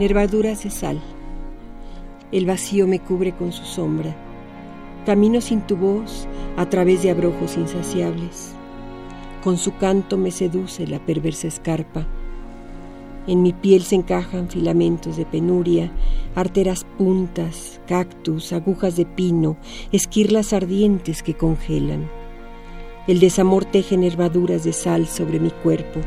Nervaduras de sal. El vacío me cubre con su sombra. Camino sin tu voz a través de abrojos insaciables. Con su canto me seduce la perversa escarpa. En mi piel se encajan filamentos de penuria, arteras puntas, cactus, agujas de pino, esquirlas ardientes que congelan. El desamor teje nervaduras de sal sobre mi cuerpo.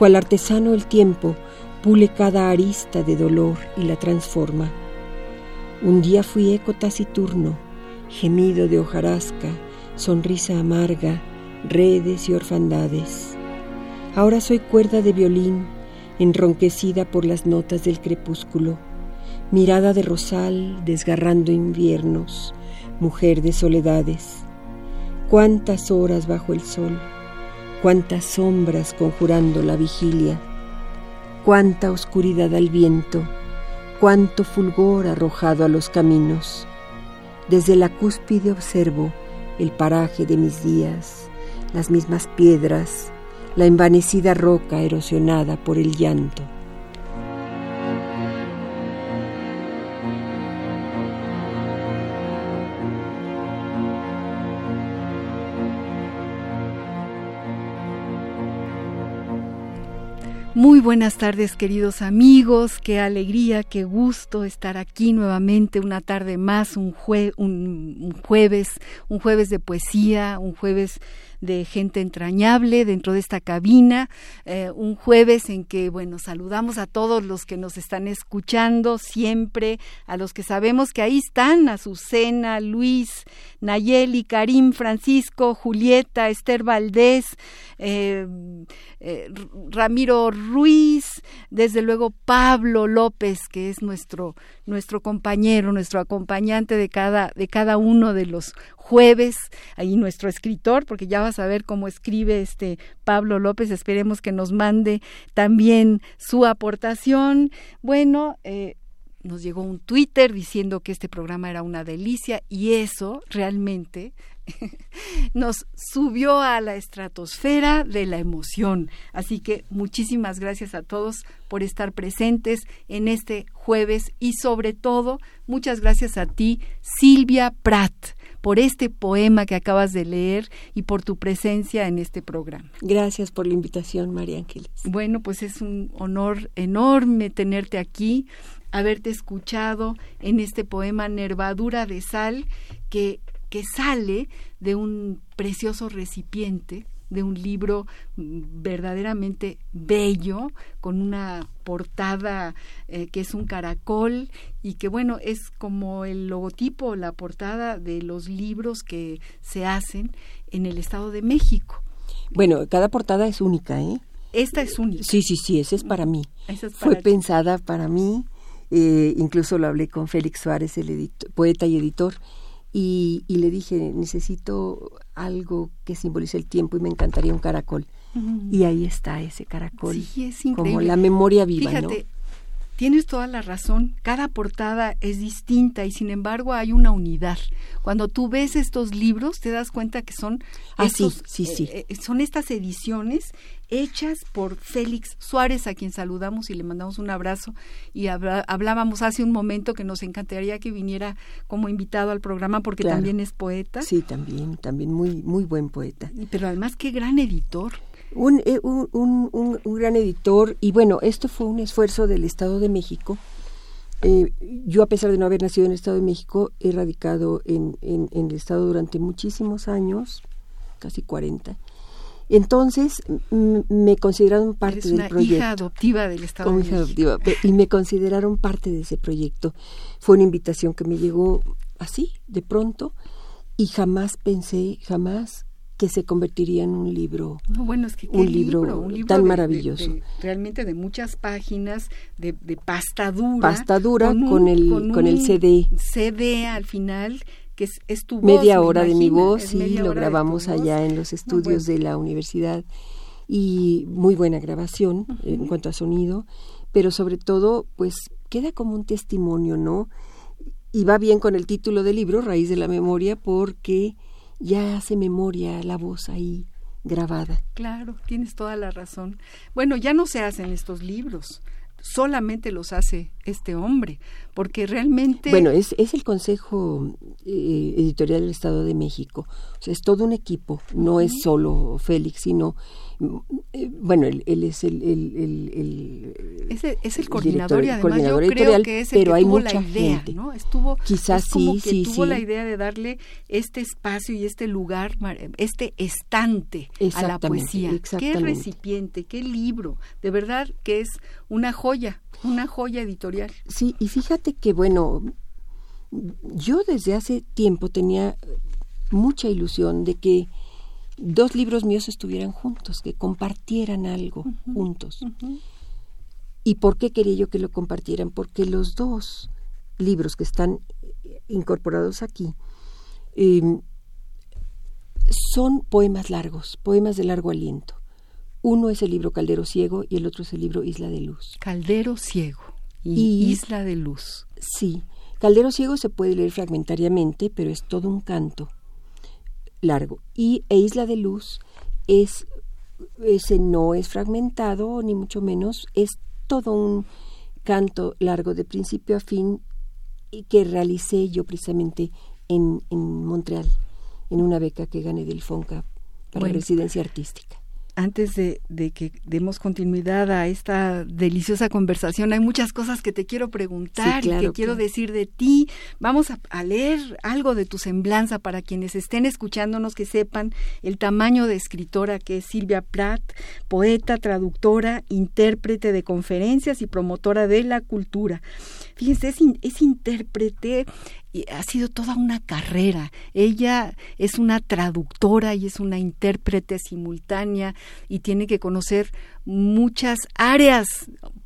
Cual artesano el tiempo pule cada arista de dolor y la transforma. Un día fui eco taciturno, gemido de hojarasca, sonrisa amarga, redes y orfandades. Ahora soy cuerda de violín, enronquecida por las notas del crepúsculo, mirada de rosal desgarrando inviernos, mujer de soledades. Cuántas horas bajo el sol, cuántas sombras conjurando la vigilia cuánta oscuridad al viento, cuánto fulgor arrojado a los caminos. Desde la cúspide observo el paraje de mis días, las mismas piedras, la envanecida roca erosionada por el llanto. Muy buenas tardes queridos amigos, qué alegría, qué gusto estar aquí nuevamente una tarde más, un, un jueves, un jueves de poesía, un jueves de gente entrañable dentro de esta cabina. Eh, un jueves en que, bueno, saludamos a todos los que nos están escuchando siempre, a los que sabemos que ahí están, Azucena, Luis, Nayeli, Karim, Francisco, Julieta, Esther Valdés, eh, eh, Ramiro Ruiz, desde luego Pablo López, que es nuestro, nuestro compañero, nuestro acompañante de cada, de cada uno de los jueves, ahí nuestro escritor, porque ya a ver cómo escribe este Pablo López, esperemos que nos mande también su aportación. Bueno, eh, nos llegó un Twitter diciendo que este programa era una delicia y eso realmente nos subió a la estratosfera de la emoción. Así que muchísimas gracias a todos por estar presentes en este jueves y sobre todo muchas gracias a ti, Silvia Pratt por este poema que acabas de leer y por tu presencia en este programa. Gracias por la invitación, María Ángeles. Bueno, pues es un honor enorme tenerte aquí, haberte escuchado en este poema Nervadura de Sal que, que sale de un precioso recipiente de un libro verdaderamente bello, con una portada eh, que es un caracol y que bueno, es como el logotipo, la portada de los libros que se hacen en el Estado de México. Bueno, cada portada es única, ¿eh? Esta es única. Sí, sí, sí, esa es para mí. Fue pensada para mí, eh, incluso lo hablé con Félix Suárez, el poeta y editor, y, le dije, necesito algo que simbolice el tiempo y me encantaría un caracol. Y ahí está ese caracol. Sí, es increíble. Como la memoria viva, Fíjate, Tienes toda la razón, cada portada es distinta y sin embargo hay una unidad. Cuando tú ves estos libros te das cuenta que son ah, sí, sí, sí. Eh, eh, son estas ediciones hechas por Félix Suárez, a quien saludamos y le mandamos un abrazo. Y hablábamos hace un momento que nos encantaría que viniera como invitado al programa porque también es poeta. Sí, también, también muy, muy buen poeta. Pero además qué gran editor Eh, un, un, un, gran editor y bueno, esto fue un esfuerzo del Estado de México. Eh, yo, a pesar de no haber nacido en el Estado de México, he radicado en, en, el Estado durante muchísimos años, casi 40. Entonces me consideraron parte Eres del una proyecto. hija adoptiva del Estado de México. Adoptiva, y me consideraron parte de ese proyecto. Fue una invitación que me llegó así, de pronto, y jamás pensé, jamás que se convertiría en un libro. bueno, es que un, libro, tan maravilloso. realmente de muchas páginas, de, de pasta dura. Pasta dura con, el, con, el CD. CD al final, que es, es tu voz. Media hora de mi voz, y lo grabamos allá en los estudios de la universidad. Y muy buena grabación en cuanto a sonido, pero sobre todo, pues queda como un testimonio, ¿no? Y va bien con el título del libro, Raíz de la Memoria, porque ya hace memoria la voz ahí grabada. Claro, tienes toda la razón. Bueno, ya no se hacen estos libros, solamente los hace este hombre, porque realmente... Bueno, es, es el Consejo eh, Editorial del Estado de México, o sea, es todo un equipo, no es solo Félix, sino bueno, él, es el, es el, coordinador y además yo creo que es el pero que tuvo la idea, ¿no? Estuvo quizás sí, que tuvo la idea de darle este espacio y este lugar, este estante a la poesía. Qué recipiente, qué libro, de verdad que es una joya, una joya editorial. Sí, y fíjate que bueno, yo desde hace tiempo tenía mucha ilusión de que dos libros míos estuvieran juntos, que compartieran algo juntos. ¿Y por qué quería yo que lo compartieran? Porque los dos libros que están incorporados aquí em, son poemas largos, poemas de largo aliento. Uno es el libro Caldero Ciego y el otro es el libro Isla de Luz. Caldero Ciego y Isla de Luz. Sí, Caldero Ciego se puede leer fragmentariamente, pero es todo un canto largo. Y e Isla de Luz es ese no es fragmentado ni mucho menos, es todo un canto largo de principio a fin que realicé yo precisamente en, en Montreal, en una beca que gané del FONCA para residencia artística antes de, que demos continuidad a esta deliciosa conversación, hay muchas cosas que te quiero preguntar y que quiero decir de ti. Vamos a, leer algo de tu semblanza para quienes estén escuchándonos que sepan el tamaño de escritora que es Silvia Plath, poeta, traductora, intérprete de conferencias y promotora de la cultura. Fíjense, es, es intérprete, ha sido toda una carrera. Ella es una traductora y es una intérprete simultánea y tiene que conocer muchas áreas,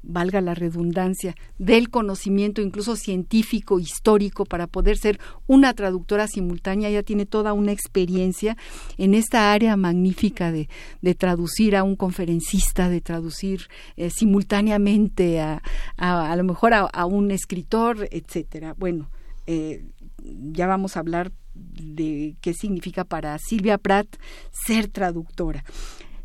valga la redundancia, del conocimiento incluso científico, histórico, para poder ser una traductora simultánea. Ella tiene toda una experiencia en esta área magnífica de, de traducir a un conferencista, de traducir eh, simultáneamente a, a, lo mejor a, a un escritor, etcétera. Bueno, eh, ya vamos a hablar de qué significa para Silvia Pratt ser traductora.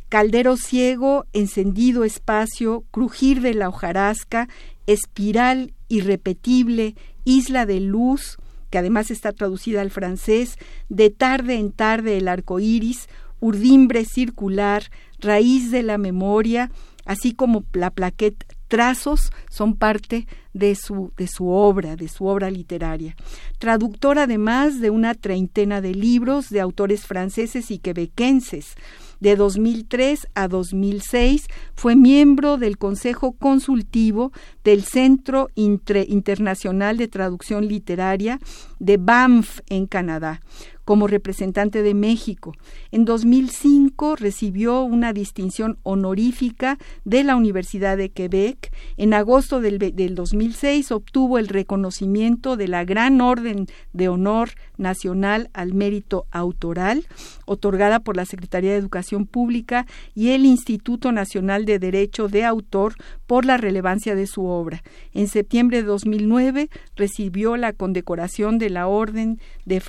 Caldero ciego, encendido espacio, crujir de la hojarasca, espiral irrepetible, isla de luz, que además está traducida al francés, de tarde en tarde el arco iris, urdimbre circular, raíz de la memoria, así como la plaqueta trazos son parte de su, de su obra, de su obra literaria. Traductor además de una treintena de libros de autores franceses y quebequenses. De 2003 a 2006 fue miembro del Consejo Consultivo del Centro Internacional de Traducción Literaria de Banff en Canadá como representante de México. En 2005 recibió una distinción honorífica de la Universidad de Quebec. En agosto del, 2006 obtuvo el reconocimiento de la Gran Orden de Honor Nacional al Mérito Autoral, otorgada por la Secretaría de Educación Pública y el Instituto Nacional de Derecho de Autor por la relevancia de su obra. En septiembre de 2009 recibió la condecoración de la Orden de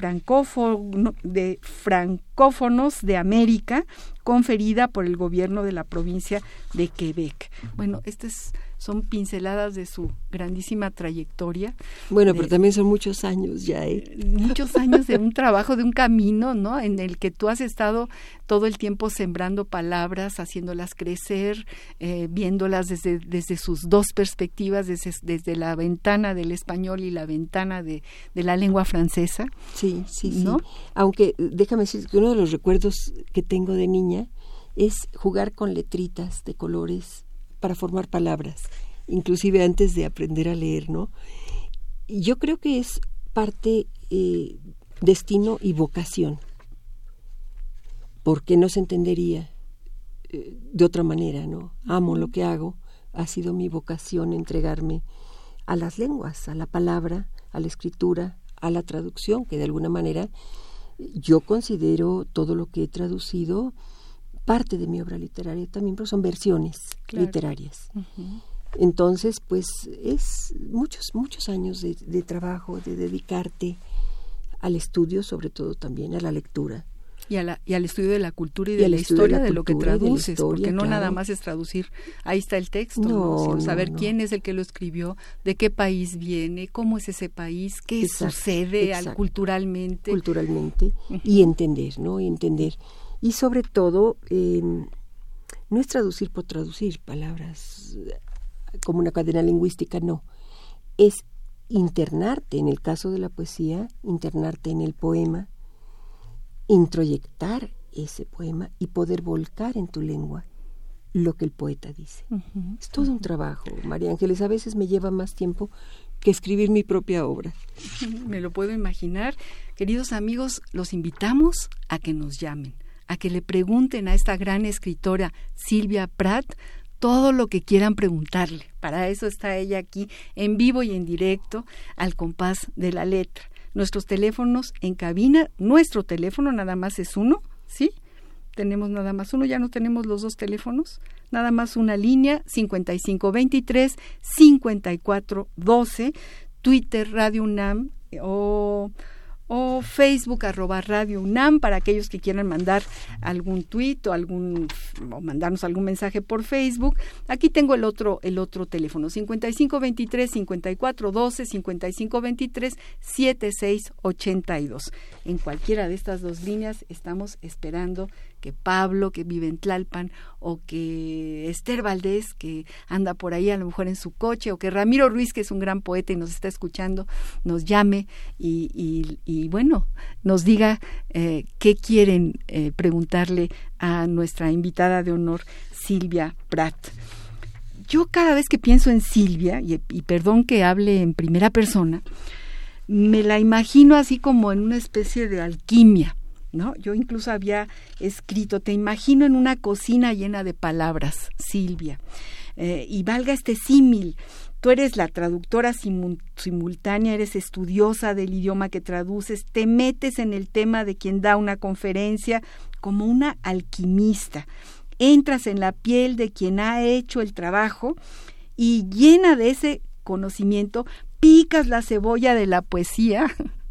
de Francófonos de América conferida por el gobierno de la provincia de Quebec. Bueno, este es son pinceladas de su grandísima trayectoria. Bueno, pero también son muchos años ya, ¿eh? Muchos años de un trabajo, de un camino, ¿no? En el que tú has estado todo el tiempo sembrando palabras, haciéndolas crecer, eh, viéndolas desde, desde sus dos perspectivas, desde, desde la ventana del español y la ventana de, de la lengua francesa. Sí, sí, ¿no? sí. Aunque déjame decir que uno de los recuerdos que tengo de niña es jugar con letritas de colores para formar palabras, inclusive antes de aprender a leer, ¿no? Yo creo que es parte eh, destino y vocación, porque no se entendería eh, de otra manera, ¿no? Amo lo que hago, ha sido mi vocación entregarme a las lenguas, a la palabra, a la escritura, a la traducción, que de alguna manera yo considero todo lo que he traducido parte de mi obra literaria también, pero son versiones literarias. Entonces, pues es muchos, muchos años de, trabajo, de dedicarte al estudio, sobre todo también a la lectura. Y, a la, y al estudio de la cultura y de la historia de, lo que traduces, porque no nada más es traducir, ahí está el texto, sino saber quién es el que lo escribió, de qué país viene, cómo es ese país, qué sucede Al, culturalmente. Culturalmente, y entender, ¿no? Y entender y sobre todo, em, no es traducir por traducir palabras como una cadena lingüística, no. Es internarte, en el caso de la poesía, internarte en el poema, introyectar ese poema y poder volcar en tu lengua lo que el poeta dice. es todo un trabajo, María Ángeles. A veces me lleva más tiempo que escribir mi propia obra. Me lo puedo imaginar. Queridos amigos, los invitamos a que nos llamen a que le pregunten a esta gran escritora Silvia Pratt todo lo que quieran preguntarle. Para eso está ella aquí en vivo y en directo al compás de la letra. Nuestros teléfonos en cabina, nuestro teléfono nada más es uno, ¿sí? Tenemos nada más uno, ya no tenemos los dos teléfonos, nada más una línea 5523 5412, Twitter Radio UNAM o o Facebook arroba Radio UNAM para aquellos que quieran mandar algún tuit o algún o mandarnos algún mensaje por Facebook. Aquí tengo el otro el otro teléfono 5523 5412 5523 7682. En cualquiera de estas dos líneas estamos esperando que Pablo, que vive en Tlalpan, o que Esther Valdés, que anda por ahí a lo mejor en su coche, o que Ramiro Ruiz, que es un gran poeta y nos está escuchando, nos llame y, bueno, nos diga eh, qué quieren eh, preguntarle a nuestra invitada de honor, Silvia Pratt. Yo cada vez que pienso en Silvia, y perdón que hable en primera persona, me la imagino así como en una especie de alquimia ¿no? Yo incluso había escrito, te imagino en una cocina llena de palabras, Silvia, eh, y valga este símil, tú eres la traductora simultánea, eres estudiosa del idioma que traduces, te metes en el tema de quien da una conferencia como una alquimista, entras en la piel de quien ha hecho el trabajo y llena de ese conocimiento, picas la cebolla de la poesía,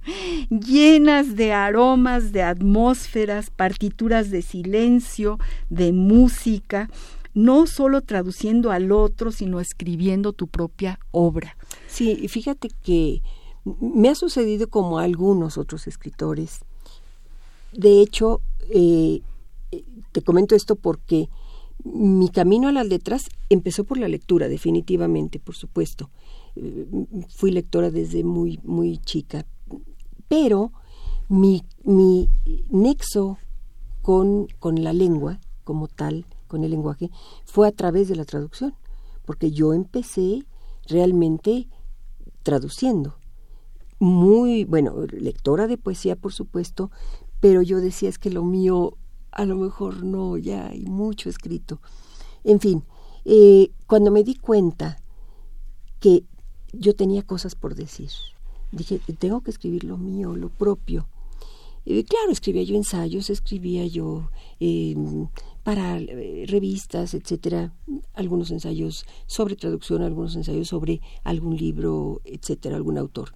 llenas de aromas, de atmósferas, partituras de silencio, de música, no solo traduciendo al otro, sino escribiendo tu propia obra. Sí, fíjate que me ha sucedido como a algunos otros escritores. De hecho, eh, te comento esto porque mi camino a las letras empezó por la lectura, definitivamente, por supuesto. Eh, fui lectora desde muy, muy chica, pero mi, mi nexo con, con la lengua como tal, con el lenguaje, fue a través de la traducción, porque yo empecé realmente traduciendo. Muy, bueno, lectora de poesía, por supuesto, pero yo decía es que lo mío a lo mejor no, ya hay mucho escrito. En fin, eh, cuando me di cuenta que yo tenía cosas por decir, dije, tengo que escribir lo mío, lo propio. Y claro, escribía yo ensayos, escribía yo em, para eh, revistas, etcétera, algunos ensayos sobre traducción, algunos ensayos sobre algún libro, etcétera, algún autor.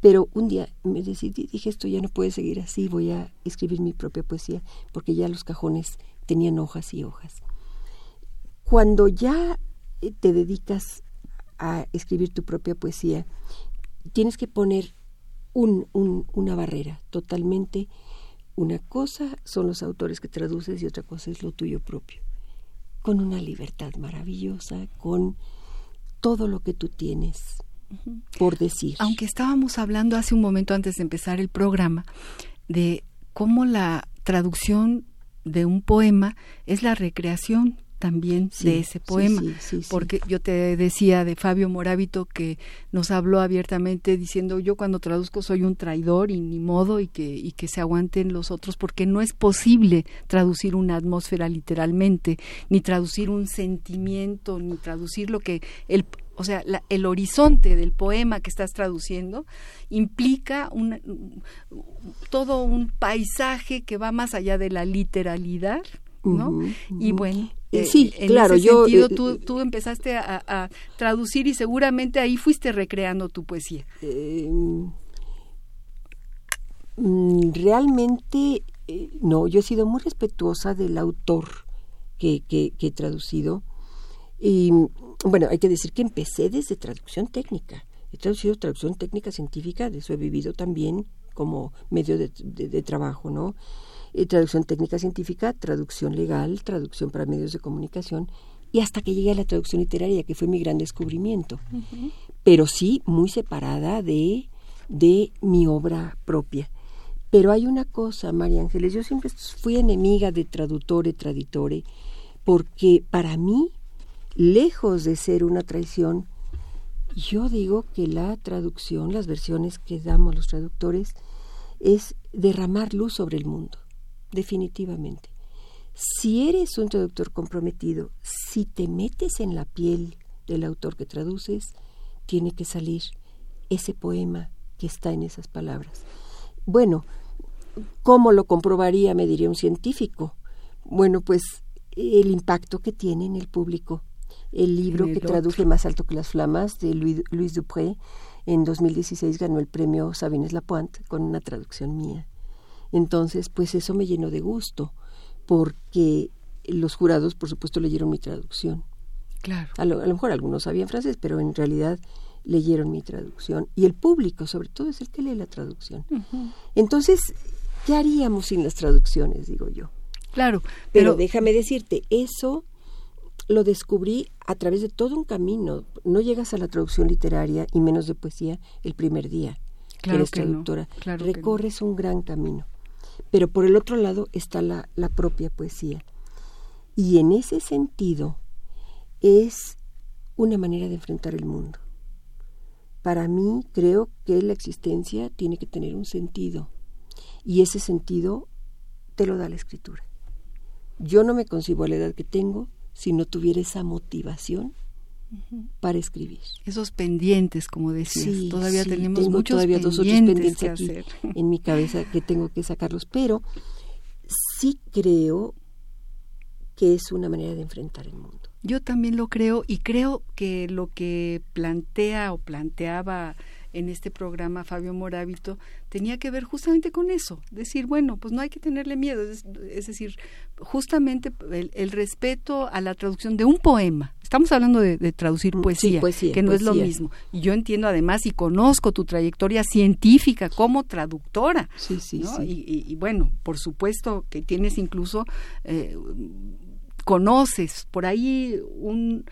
Pero un día me decidí, dije, esto ya no puede seguir así, voy a escribir mi propia poesía, porque ya los cajones tenían hojas y hojas. Cuando ya eh, te dedicas a escribir tu propia poesía, tienes que poner un, una barrera totalmente. Una cosa son los autores que traduces y otra cosa es lo tuyo propio. Con una libertad maravillosa, con todo lo que tú tienes por decir. Aunque estábamos hablando hace un momento antes de empezar el programa de cómo la traducción de un poema es la recreación también de ese poema, porque yo te decía de Fabio Morábito que nos habló abiertamente diciendo yo cuando traduzco soy un traidor y ni modo y que, y que se aguanten los otros porque no es posible traducir una atmósfera literalmente, ni traducir un sentimiento, ni traducir lo que el, o sea, el horizonte del poema que estás traduciendo implica un, todo un paisaje que va más allá de la literalidad, ¿no? Y bueno, sí, en claro, ese yo sentido, tú, tú, empezaste a, traducir y seguramente ahí fuiste recreando tu poesía. Em, mm, realmente, eh, no, yo he sido muy respetuosa del autor que, que, que he traducido. Y bueno, hay que decir que empecé desde traducción técnica. He traducido traducción técnica científica, de eso he vivido también como medio de, trabajo, ¿no? Eh, traducción técnica científica, traducción legal, traducción para medios de comunicación y hasta que llegué a la traducción literaria, que fue mi gran descubrimiento. Pero sí muy separada de, de mi obra propia. Pero hay una cosa, María Ángeles, yo siempre fui enemiga de traductore, traditore, porque para mí lejos de ser una traición, yo digo que la traducción, las versiones que damos los traductores, es derramar luz sobre el mundo, definitivamente. Si eres un traductor comprometido, si te metes en la piel del autor que traduces, tiene que salir ese poema que está en esas palabras. Bueno, ¿cómo lo comprobaría, me diría un científico? Bueno, pues el impacto que tiene en el público el libro que traduje Más alto que las flamas de Luis, Dupré. En 2016 ganó el premio Sabines Lapointe con una traducción mía. Entonces, pues eso me llenó de gusto, porque los jurados, por supuesto, leyeron mi traducción. Claro. A lo, mejor algunos sabían francés, pero en realidad leyeron mi traducción. Y el público, sobre todo, es el que lee la traducción. Entonces, ¿qué haríamos sin las traducciones, digo yo? Claro. pero déjame decirte, eso lo descubrí a través de todo un camino. No llegas a la traducción literaria y menos de poesía el primer día que eres traductora. Recorres un gran camino. Pero por el otro lado está la, la propia poesía. Y en ese sentido es una manera de enfrentar el mundo. Para mí creo que la existencia tiene que tener un sentido. Y ese sentido te lo da la escritura. Yo no me concibo a la edad que tengo si no tuviera esa motivación para escribir. Esos pendientes, como decías, todavía tenemos tengo muchos todavía pendientes dos otros pendientes aquí en mi cabeza que tengo que sacarlos, pero sí creo que es una manera de enfrentar el mundo. Yo también lo creo y creo que lo que plantea o planteaba en este programa Fabio Morábito tenía que ver justamente con eso, decir, bueno, pues no hay que tenerle miedo, es, decir, justamente el, respeto a la traducción de un poema. Estamos hablando de, traducir mm, poesía, que no es lo mismo. Y yo entiendo además y conozco tu trayectoria científica como traductora. Sí, sí, Y, bueno, por supuesto que tienes incluso, eh, conoces por ahí un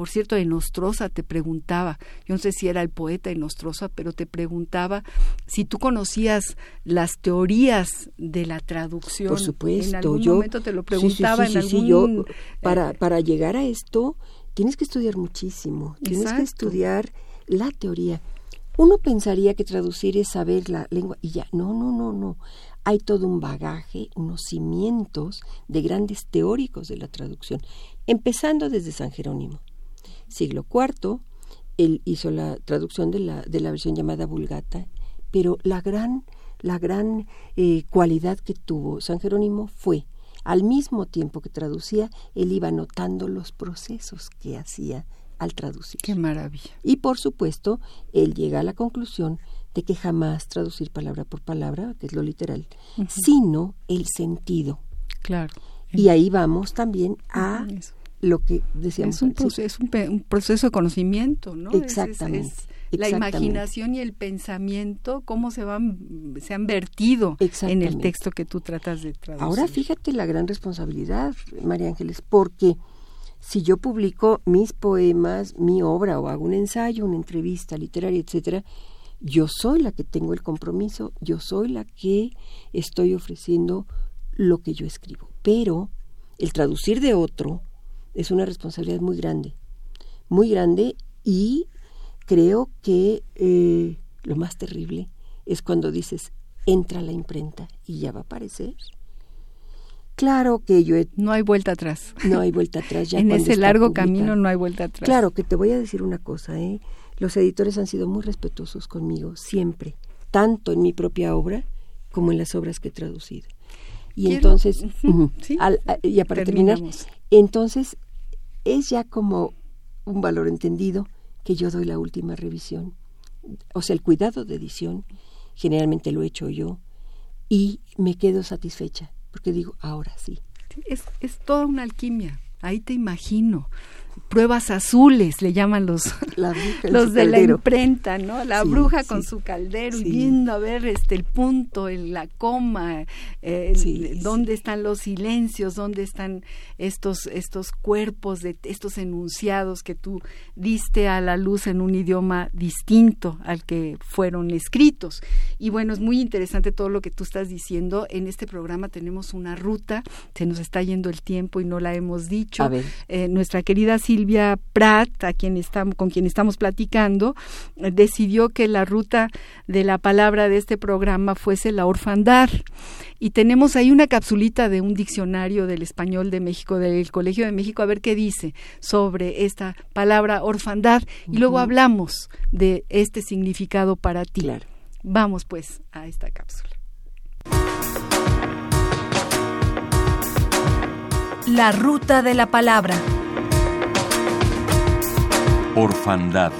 por cierto, Enostrosa te preguntaba, yo no sé si era el poeta Enostrosa, pero te preguntaba si tú conocías las teorías de la traducción. Por supuesto, en algún yo momento te lo preguntaba sí, sí, yo para eh, para llegar a esto tienes que estudiar muchísimo, tienes que estudiar la teoría. Uno pensaría que traducir es saber la lengua y ya, no, no, no, no. Hay todo un bagaje, unos cimientos de grandes teóricos de la traducción, empezando desde San Jerónimo siglo IV, él hizo la traducción de la, de la versión llamada Vulgata, pero la gran, la gran eh, cualidad que tuvo San Jerónimo fue, al mismo tiempo que traducía, él iba notando los procesos que hacía al traducir. Qué maravilla. Y por supuesto, él llega a la conclusión de que jamás traducir palabra por palabra, que es lo literal, sino el sentido. Claro. Y ahí vamos también a lo que decíamos. Es un, proceso, un, proceso de conocimiento, ¿no? Exactamente. la imaginación y el pensamiento, cómo se van, se han vertido en el texto que tú tratas de traducir. Ahora fíjate la gran responsabilidad, María Ángeles, porque si yo publico mis poemas, mi obra, o hago un ensayo, una entrevista literaria, etcétera, yo soy la que tengo el compromiso, yo soy la que estoy ofreciendo lo que yo escribo. Pero el traducir de otro es una responsabilidad muy grande, muy grande y creo que eh, lo más terrible es cuando dices, entra la imprenta y ya va a aparecer. Claro que yo No hay vuelta atrás. No hay vuelta atrás. Ya en ese largo camino no hay vuelta atrás. Claro que te voy a decir una cosa, ¿eh? Los editores han sido muy respetuosos conmigo, siempre, tanto en mi propia obra como en las obras que he traducido. Y entonces, ya para terminar, entonces es ya como un valor entendido que yo doy la última revisión. O sea, el cuidado de edición, generalmente lo he hecho yo, y me quedo satisfecha, porque digo, ahora sí. Es, es toda una alquimia, ahí te imagino pruebas azules, le llaman los, los de la imprenta, ¿no? La bruja con su caldero y viendo a ver este el punto, el, la coma, eh, dónde están los silencios, dónde están estos, estos cuerpos de estos enunciados que tú diste a la luz en un idioma distinto al que fueron escritos. Y bueno, es muy interesante todo lo que tú estás diciendo. En este programa tenemos una ruta, se nos está yendo el tiempo y no la hemos dicho. Eh, nuestra querida Silvia Pratt, a quien estamos, con quien estamos platicando, decidió que la ruta de la palabra de este programa fuese la orfandad. Y tenemos ahí una capsulita de un diccionario del español de México, del Colegio de México, a ver qué dice sobre esta palabra orfandad. Y luego hablamos de este significado para ti. Vamos pues a esta cápsula. La ruta de la palabra. Orfandad.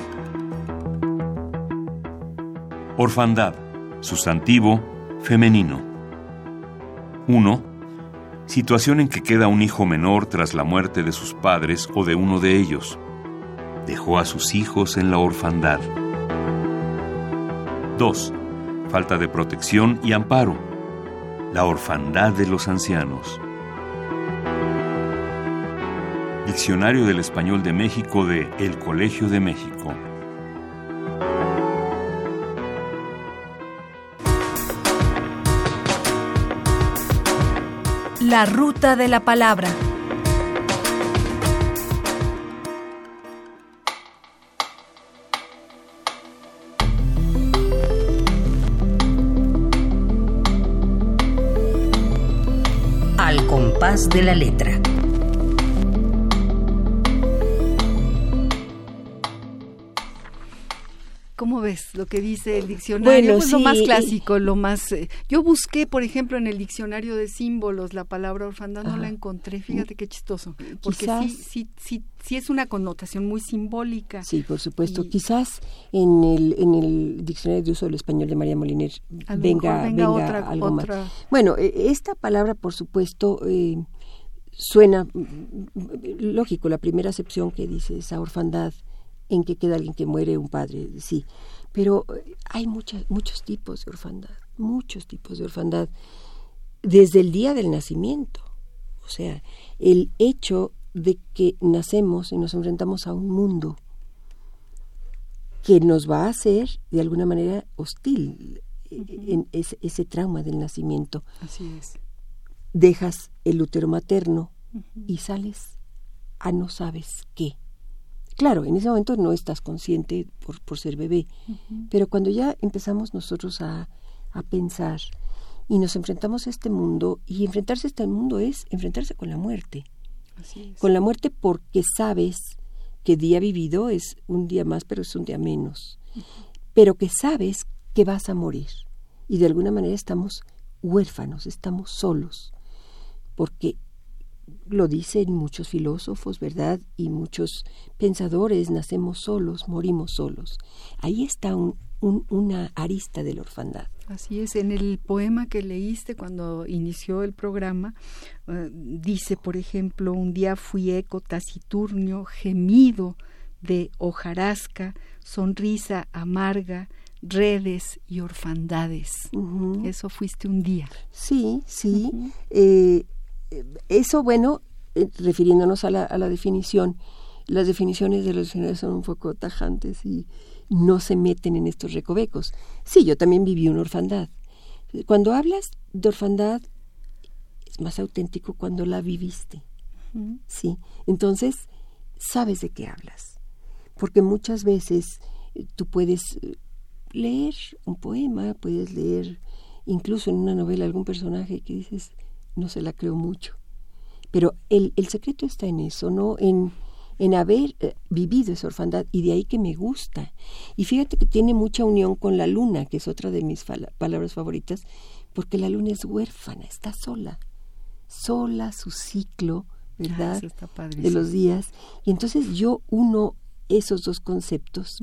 Orfandad, sustantivo, femenino. 1. Situación en que queda un hijo menor tras la muerte de sus padres o de uno de ellos. Dejó a sus hijos en la orfandad. 2. Falta de protección y amparo. La orfandad de los ancianos. Diccionario del Español de México de El Colegio de México. La ruta de la palabra. Al compás de la letra. ¿Cómo ves lo que dice el diccionario? Bueno, lo más clásico, lo más... Eh, yo busqué, por ejemplo, en el diccionario de símbolos la palabra orfandad, no la encontré. Fíjate qué chistoso. Porque sí, sí, sí, sí es una connotación muy simbólica. Sí, por supuesto. Quizás en el, en el diccionario de uso del español de María Moliner venga, venga, otra, algo más. Bueno, e, esta palabra, por supuesto... Eh, suena mm, mm, lógico, la primera acepción que dice esa orfandad en que queda alguien que muere, un padre, sí. Pero eh, hay muchas, muchos tipos de orfandad, muchos tipos de orfandad, desde el día del nacimiento. O sea, el hecho de que nacemos y nos enfrentamos a un mundo que nos va a hacer de alguna manera hostil en ese, trauma del nacimiento. Así es. Dejas el útero materno y sales a no sabes qué. Claro, en ese momento no estás consciente por, por ser bebé, pero cuando ya empezamos nosotros a, a pensar y nos enfrentamos a este mundo, y enfrentarse a este mundo es enfrentarse con la muerte. Con la muerte porque sabes que día vivido es un día más, pero es un día menos. Pero que sabes que vas a morir. Y de alguna manera estamos huérfanos, estamos solos. Porque lo dicen muchos filósofos, ¿verdad? Y muchos pensadores, nacemos solos, morimos solos. Ahí está un una arista de la orfandad. Así es, en el poema que leíste cuando inició el programa, eh, dice, por ejemplo, un día fui eco taciturnio, gemido de hojarasca, sonrisa amarga, redes y orfandades. Eso fuiste un día. Sí, sí. Eh, eso, bueno, eh, refiriéndonos a la, a la definición, las definiciones de los diccionarios son un poco tajantes y no se meten en estos recovecos. Sí, yo también viví una orfandad. Cuando hablas de orfandad, es más auténtico cuando la viviste. Sí, entonces sabes de qué hablas. Porque muchas veces eh, tú puedes eh, leer un poema, puedes leer incluso en una novela algún personaje que dices, no se la creo mucho. Pero el, el secreto está en eso, no en en haber eh, vivido esa orfandad y de ahí que me gusta. Y fíjate que tiene mucha unión con la luna, que es otra de mis palabras favoritas, porque la luna es huérfana, está sola, sola su ciclo, ¿verdad? de los días. Y entonces yo uno esos dos conceptos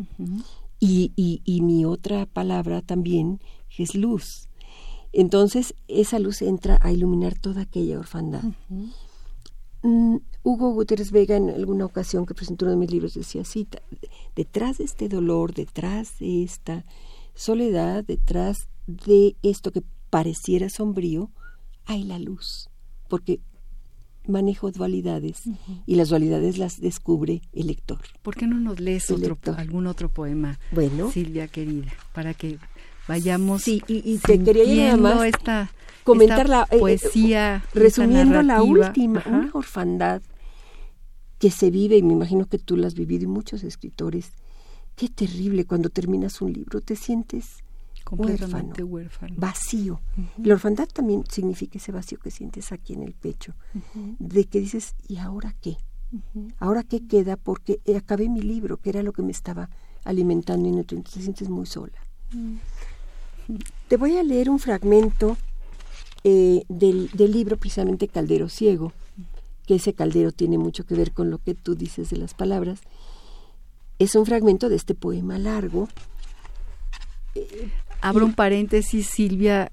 y, y, mi otra palabra también, que es luz. Entonces esa luz entra a iluminar toda aquella orfandad. Mm, Hugo Guterres Vega en alguna ocasión que presentó uno de mis libros decía, sí, detrás de este dolor, detrás de esta soledad, detrás de esto que pareciera sombrío, hay la luz, porque manejo dualidades y las dualidades las descubre el lector. ¿Por qué no nos lees otro, algún otro poema, bueno, Silvia querida, para que vayamos sí, y, te quería nada más esta comentar la eh, poesía, resumiendo la última, una orfandad que se vive, y me imagino que tú la has vivido y muchos escritores, qué terrible cuando terminas un libro, te sientes completamente huérfano, vacío. La orfandad también significa ese vacío que sientes aquí en el pecho, de que dices, ¿y ahora qué? ¿Ahora qué queda? Porque acabé mi libro, que era lo que me estaba alimentando y entonces te sientes muy sola. Te voy a leer un fragmento eh, del, libro precisamente Caldero Ciego, que ese caldero tiene mucho que ver con lo que tú dices de las palabras. Es un fragmento de este poema largo. Abro un paréntesis, Silvia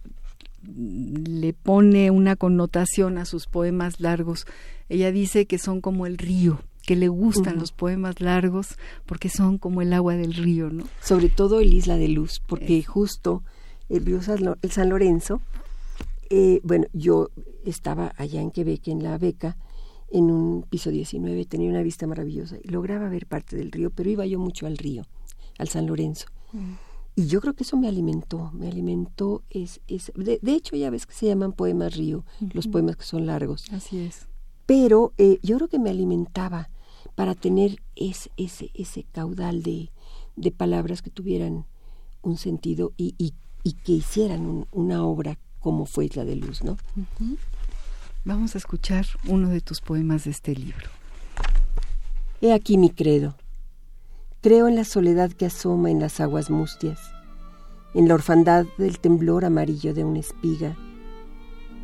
le pone una connotación a sus poemas largos. Ella dice que son como el río, que le gustan los poemas largos porque son como el agua del río, ¿no? Sobre todo el Isla de Luz, porque justo el río San Lorenzo eh, bueno, yo estaba allá en Quebec, en la beca, en un piso 19, tenía una vista maravillosa y lograba ver parte del río, pero iba yo mucho al río, al San Lorenzo. Mm. Y yo creo que eso me alimentó, me alimentó. Es, es, de, hecho, ya ves que se llaman poemas río, los poemas que son largos. Así es. Pero eh, yo creo que me alimentaba para tener ese, ese, ese caudal de, de palabras que tuvieran un sentido y, y, y que hicieran una obra como fue Isla de Luz, ¿no? Vamos a escuchar uno de tus poemas de este libro. He aquí mi credo. Creo en la soledad que asoma en las aguas mustias, en la orfandad del temblor amarillo de una espiga,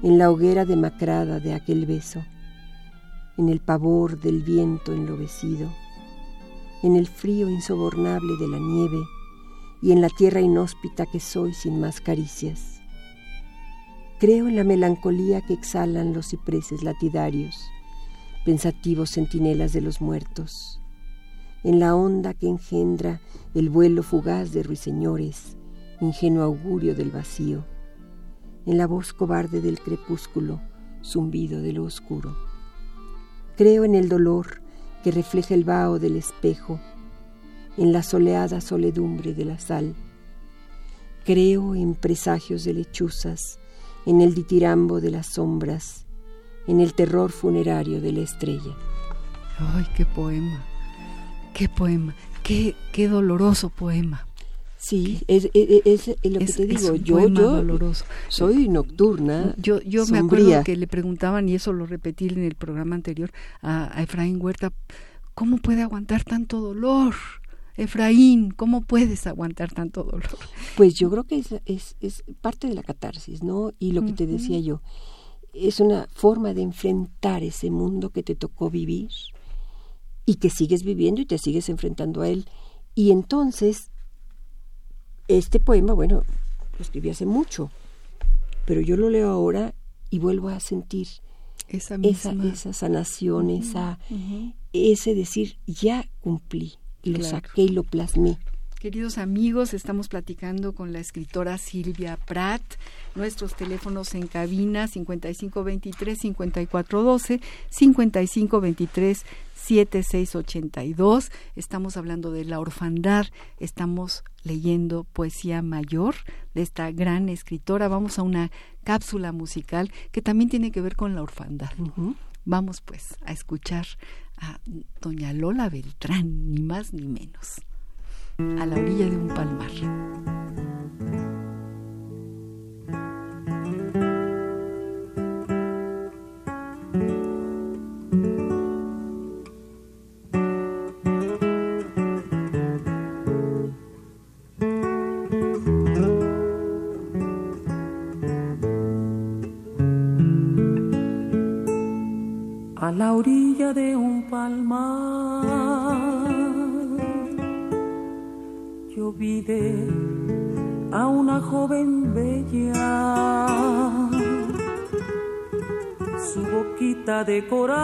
en la hoguera demacrada de aquel beso, en el pavor del viento enlovecido, en el frío insobornable de la nieve y en la tierra inhóspita que soy sin más caricias Creo en la melancolía que exhalan los cipreses latidarios, pensativos centinelas de los muertos, en la onda que engendra el vuelo fugaz de ruiseñores, ingenuo augurio del vacío, en la voz cobarde del crepúsculo, zumbido de lo oscuro. Creo en el dolor que refleja el vaho del espejo, en la soleada soledumbre de la sal. Creo en presagios de lechuzas, en el ditirambo de las sombras, en el terror funerario de la estrella. Ay, qué poema, qué poema, qué, qué doloroso poema. Sí, es, es, lo que te digo, yo, yo soy nocturna. Yo, yo me acuerdo que le preguntaban, y eso lo repetí en el programa anterior, a, a Efraín Huerta, ¿cómo puede aguantar tanto dolor? Efraín, ¿cómo puedes aguantar tanto dolor? Pues yo creo que es, es, parte de la catarsis, ¿no? Y lo que te decía yo, es una forma de enfrentar ese mundo que te tocó vivir y que sigues viviendo y te sigues enfrentando a él. Y entonces Este poema, bueno, lo escribí hace mucho, pero yo lo leo ahora y vuelvo a sentir esa, esa, sanación, esa, ese decir, ya cumplí, lo saqué y lo plasmé. Queridos amigos, estamos platicando con la escritora Silvia Prat. Nuestros teléfonos en cabina 5523-5412, 5523-7682. Estamos hablando de la orfandad, estamos leyendo poesía mayor de esta gran escritora. Vamos a una cápsula musical que también tiene que ver con la orfandad. Vamos pues a escuchar a doña Lola Beltrán, ni más ni menos a la orilla de un palmar. A la orilla de un palmar. Yo a una joven bella, su boquita de coral,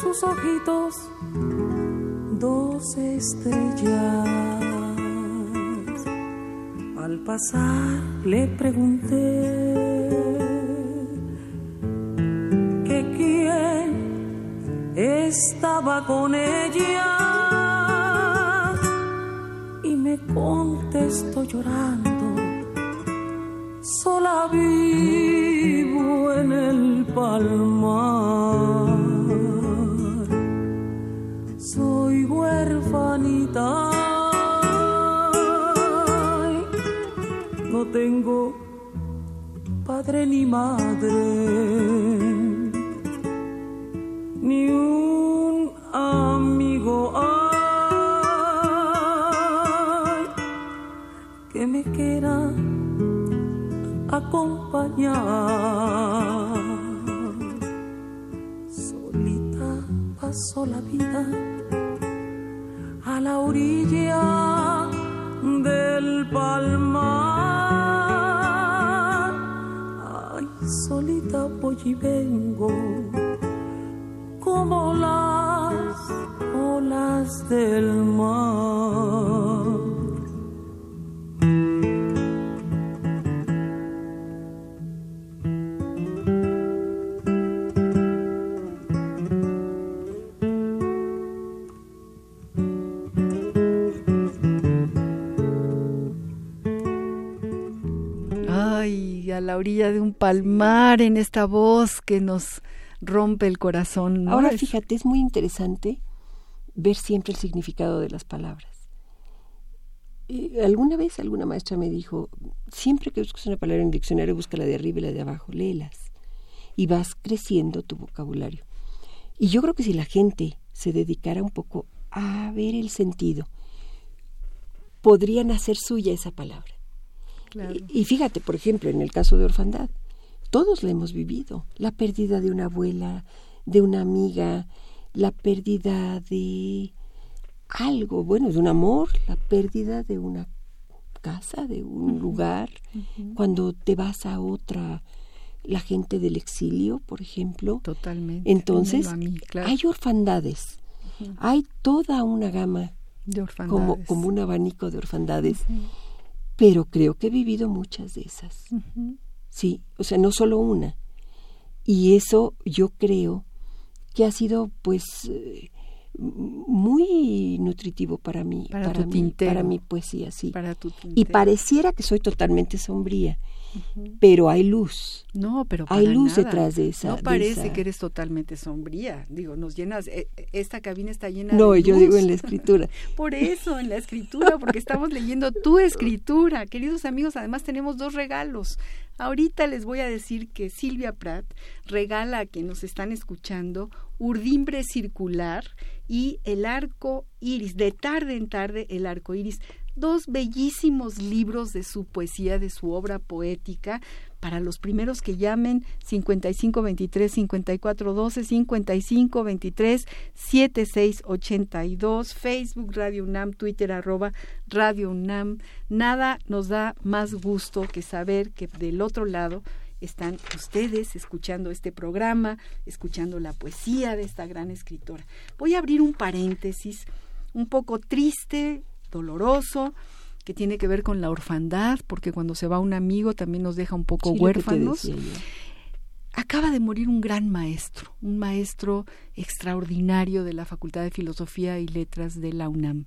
sus ojitos dos estrellas. Al pasar le pregunté estaba con ella y me contestó llorando, sola vivo en el palmar, soy huérfanita, no tengo padre ni madre ni amigo hay que me quiera acompañar. Solita pasó la vida a la orilla del palmar. Ay, solita voy y vengo olas del mar. Ay, a la orilla de un palmar en esta voz que nos rompe el corazón. Ahora fíjate, es muy interesante ver siempre el significado de las palabras. alguna vez alguna maestra me dijo, siempre que busques una palabra en el diccionario, busca la de arriba y la de abajo, léelas. Y vas creciendo tu vocabulario. Y yo creo que si la gente se dedicara un poco a ver el sentido, podrían hacer suya esa palabra. y, fíjate, por ejemplo, en el caso de orfandad, todos la hemos vivido. La pérdida de una abuela, de una amiga, la pérdida de algo, bueno, de un amor, la pérdida de una casa, de un lugar, cuando te vas a otra, la gente del exilio, por ejemplo. Totalmente. Entonces, hay orfandades, hay toda una gama de orfandades. Como, como un abanico de orfandades, pero creo que he vivido muchas de esas. Sí, o sea, no solo una. Y eso yo creo que ha sido pues eh, muy nutritivo para mí, para, mí, para mi poesía, sí. Para tu y pareciera que soy totalmente sombría, pero hay luz. No, pero hay luz detrás de esa. No parece que eres totalmente sombría. Digo, nos llenas. Eh, esta cabina está llena no, de. No, yo digo en la escritura. Por eso, en la escritura, porque estamos leyendo tu escritura. Queridos amigos, además tenemos dos regalos. Ahorita les voy a decir que Silvia Prat regala a quienes nos están escuchando Urdimbre Circular y El Arco Iris, de tarde en tarde El Arco Iris, dos bellísimos libros de su poesía, de su obra poética, para los primeros que llamen 55 23 54 12 55 23 76 82 Facebook Radio UNAM Twitter arroba Radio UNAM nada nos da más gusto que saber que del otro lado están ustedes escuchando este programa, escuchando la poesía de esta gran escritora. Voy a abrir un paréntesis un poco triste, doloroso, que tiene que ver con la orfandad, porque cuando se va un amigo también nos deja un poco huérfanos. Acaba de morir un gran maestro, un maestro extraordinario de la Facultad de Filosofía y Letras de la UNAM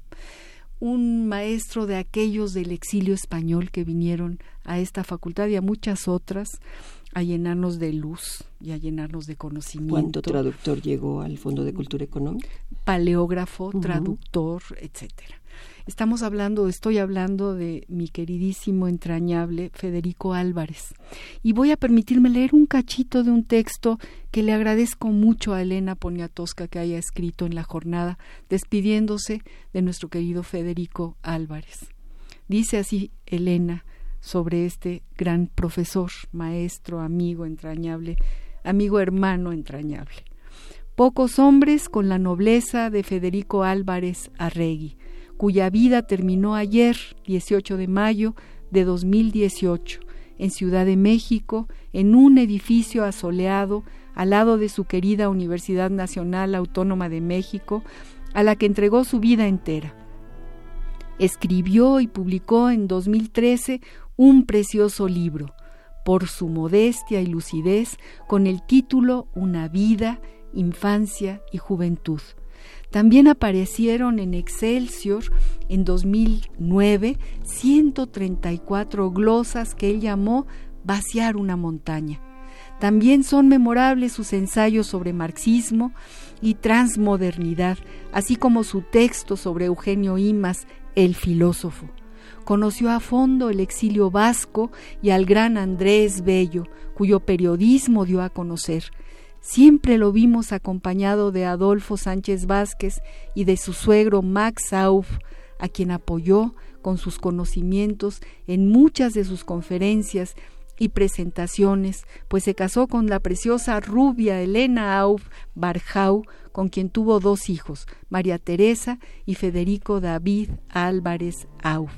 un maestro de aquellos del exilio español que vinieron a esta facultad y a muchas otras a llenarnos de luz y a llenarnos de conocimiento. ¿Cuánto traductor llegó al Fondo de Cultura Económica? Paleógrafo, traductor, etcétera. Estamos hablando, estoy hablando de mi queridísimo, entrañable Federico Álvarez. Y voy a permitirme leer un cachito de un texto que le agradezco mucho a Elena Poniatowska que haya escrito en la jornada, despidiéndose de nuestro querido Federico Álvarez. Dice así Elena sobre este gran profesor, maestro, amigo entrañable, amigo hermano entrañable. Pocos hombres con la nobleza de Federico Álvarez Arregui, cuya vida terminó ayer, 18 de mayo de 2018, en Ciudad de México, en un edificio asoleado al lado de su querida Universidad Nacional Autónoma de México, a la que entregó su vida entera. Escribió y publicó en 2013 un precioso libro, por su modestia y lucidez, con el título Una vida, infancia y juventud también aparecieron en Excelsior en 2009 134 glosas que él llamó Vaciar una montaña. También son memorables sus ensayos sobre marxismo y transmodernidad, así como su texto sobre Eugenio Imas, el filósofo. Conoció a fondo el exilio vasco y al gran Andrés Bello, cuyo periodismo dio a conocer. Siempre lo vimos acompañado de Adolfo Sánchez Vázquez y de su suegro Max Auf, a quien apoyó con sus conocimientos en muchas de sus conferencias y presentaciones, pues se casó con la preciosa rubia Elena Auf Barjau, con quien tuvo dos hijos, María Teresa y Federico David Álvarez Auf.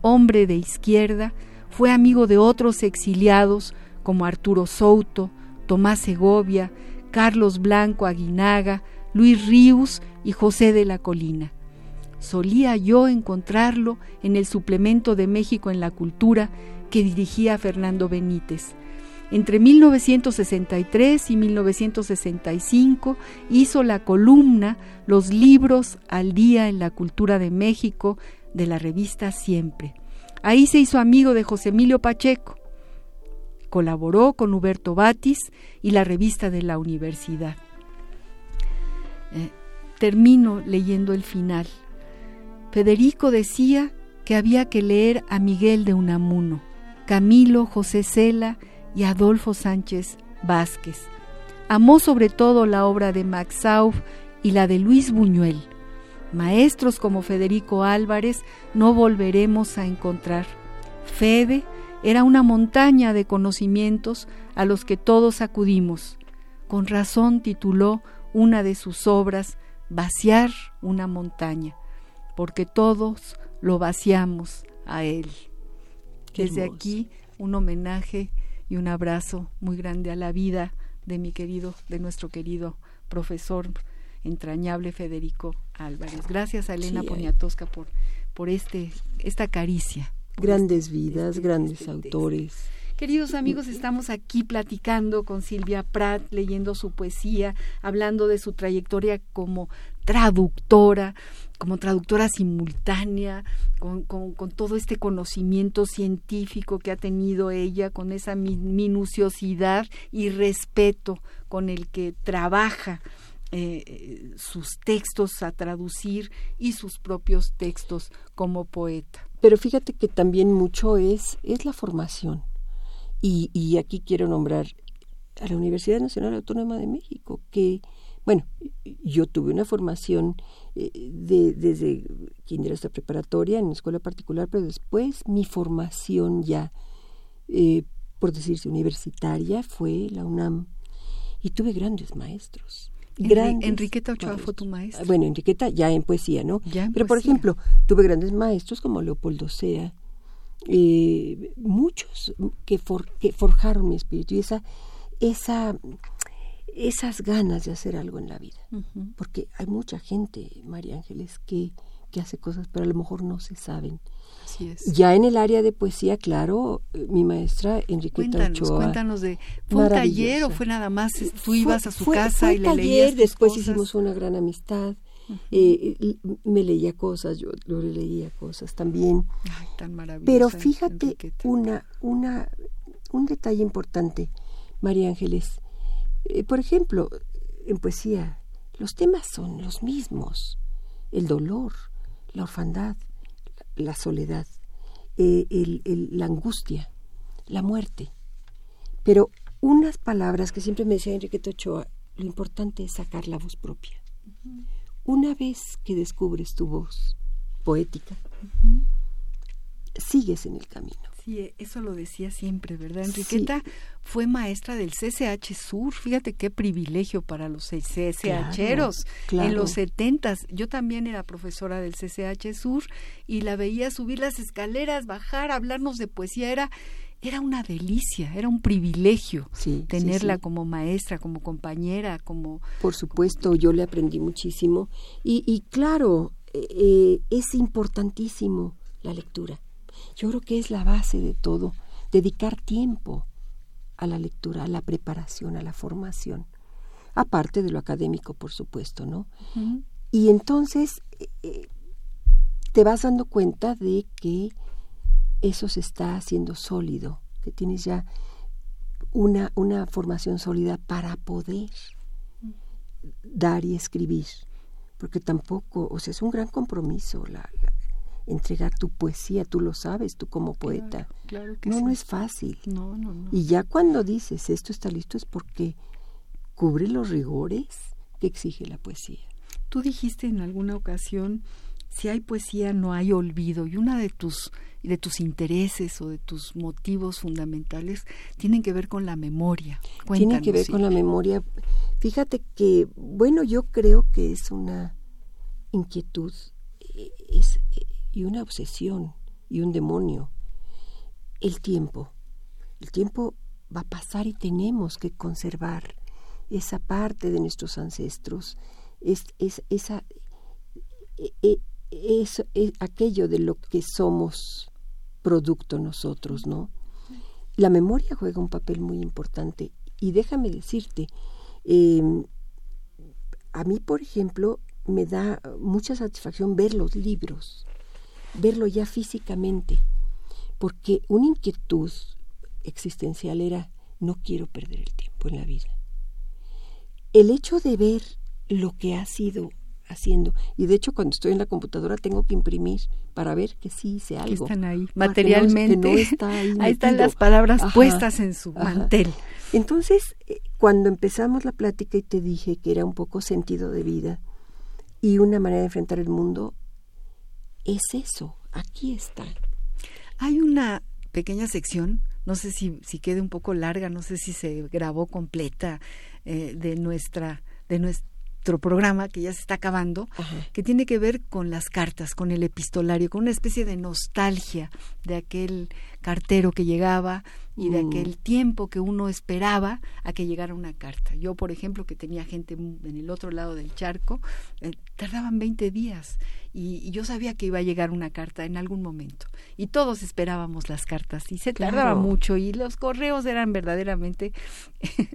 Hombre de izquierda, fue amigo de otros exiliados como Arturo Souto, Tomás Segovia, Carlos Blanco Aguinaga, Luis Ríos y José de la Colina. Solía yo encontrarlo en el suplemento de México en la Cultura que dirigía Fernando Benítez. Entre 1963 y 1965 hizo la columna Los libros al día en la cultura de México de la revista Siempre. Ahí se hizo amigo de José Emilio Pacheco, Colaboró con Huberto Batis y la revista de la universidad. Eh, termino leyendo el final. Federico decía que había que leer a Miguel de Unamuno, Camilo José Cela y Adolfo Sánchez Vázquez. Amó sobre todo la obra de Max Auf y la de Luis Buñuel. Maestros como Federico Álvarez no volveremos a encontrar. Fede era una montaña de conocimientos a los que todos acudimos. Con razón tituló una de sus obras Vaciar una montaña, porque todos lo vaciamos a él. Desde aquí un homenaje y un abrazo muy grande a la vida de mi querido, de nuestro querido profesor entrañable Federico Álvarez. Gracias a Elena Poniatowska por, por este, esta caricia grandes vidas, grandes autores. Queridos amigos, estamos aquí platicando con Silvia Pratt, leyendo su poesía, hablando de su trayectoria como traductora, como traductora simultánea, con, todo este conocimiento científico que ha tenido ella, con esa minuciosidad y respeto con el que trabaja eh, sus textos a traducir y sus propios textos como poeta. Pero fíjate que también mucho es, es la formación. Y, y aquí quiero nombrar a la Universidad Nacional Autónoma de México, que, bueno, yo tuve una formación eh, de, desde kinder hasta preparatoria en escuela particular, pero después mi formación ya eh, por decirse, universitaria fue la UNAM y tuve grandes maestros. Enriqueta Ochoa fue tu maestra. Bueno, Enriqueta ya en poesía, ¿no? Ya Pero, por ejemplo, tuve grandes maestros como Leopoldo Sea, eh, muchos que, que forjaron mi espíritu y esa, esa, esas ganas de hacer algo en la vida. Porque hay mucha gente, María Ángeles, que, que hace cosas, pero a lo mejor no se saben. Ya en el área de poesía, claro, eh, mi maestra Enriqueta cuéntanos, Ochoa. Cuéntanos de, ¿fue un taller o fue nada más, tú ibas a su casa fue y le taller, leías después cosas? hicimos una gran amistad. eh, me leía cosas, yo, yo le leía cosas también. Ay, tan maravilloso. Pero fíjate una, una, un detalle importante, María Ángeles. Eh, por ejemplo, en poesía, los temas son los mismos. El dolor, la orfandad, la soledad, eh, el, el, la angustia, la muerte. Pero unas palabras que siempre me decía Enriqueta Ochoa, lo importante es sacar la voz propia. Uh -huh. Una vez que descubres tu voz poética, uh -huh. Sigues en el camino. Sí, eso lo decía siempre, ¿verdad? Enriqueta sí. fue maestra del CCH Sur. Fíjate qué privilegio para los CCHeros. Claro, claro. En los setentas, yo también era profesora del CCH Sur y la veía subir las escaleras, bajar, hablarnos de poesía. Era, era una delicia, era un privilegio sí, tenerla sí, como maestra, como compañera, como... Por supuesto, yo le aprendí muchísimo. Y, y claro, eh, es importantísimo la lectura yo creo que es la base de todo, dedicar tiempo a la lectura, a la preparación, a la formación, aparte de lo académico, por supuesto, ¿no? Uh -huh. Y entonces eh, te vas dando cuenta de que eso se está haciendo sólido, que tienes ya una, una formación sólida para poder dar y escribir, porque tampoco, o sea, es un gran compromiso la, la entregar tu poesía, tú lo sabes, tú como poeta. Claro, claro que no, sí. no es fácil. No, no, no. Y ya cuando dices esto está listo es porque cubre los rigores que exige la poesía. Tú dijiste en alguna ocasión, si hay poesía no hay olvido y una de tus de tus intereses o de tus motivos fundamentales tienen que ver con la memoria. Cuéntanos, tienen que ver con la memoria. Fíjate que, bueno, yo creo que es una inquietud, es, y una obsesión y un demonio. El tiempo. El tiempo va a pasar y tenemos que conservar esa parte de nuestros ancestros, es, es, esa, es, es, es aquello de lo que somos producto nosotros, ¿no? La memoria juega un papel muy importante y déjame decirte, eh, a mí, por ejemplo, me da mucha satisfacción ver los libros, verlo ya físicamente, porque una inquietud existencial era no quiero perder el tiempo en la vida. El hecho de ver lo que ha sido haciendo, y de hecho cuando estoy en la computadora tengo que imprimir para ver que sí hice algo. Que están ahí, materialmente. No, que no está ahí, ahí están las palabras ajá, puestas en su ajá. mantel. Entonces, eh, cuando empezamos la plática y te dije que era un poco sentido de vida y una manera de enfrentar el mundo, es eso, aquí está. Hay una pequeña sección, no sé si, si quede un poco larga, no sé si se grabó completa eh, de nuestra, de nuestra programa que ya se está acabando, Ajá. que tiene que ver con las cartas, con el epistolario, con una especie de nostalgia de aquel cartero que llegaba y de Mm. aquel tiempo que uno esperaba a que llegara una carta. Yo, por ejemplo, que tenía gente en el otro lado del charco, eh, tardaban 20 días y, y, yo sabía que iba a llegar una carta en algún momento. Y todos esperábamos las cartas y se Claro. tardaba mucho y los correos eran verdaderamente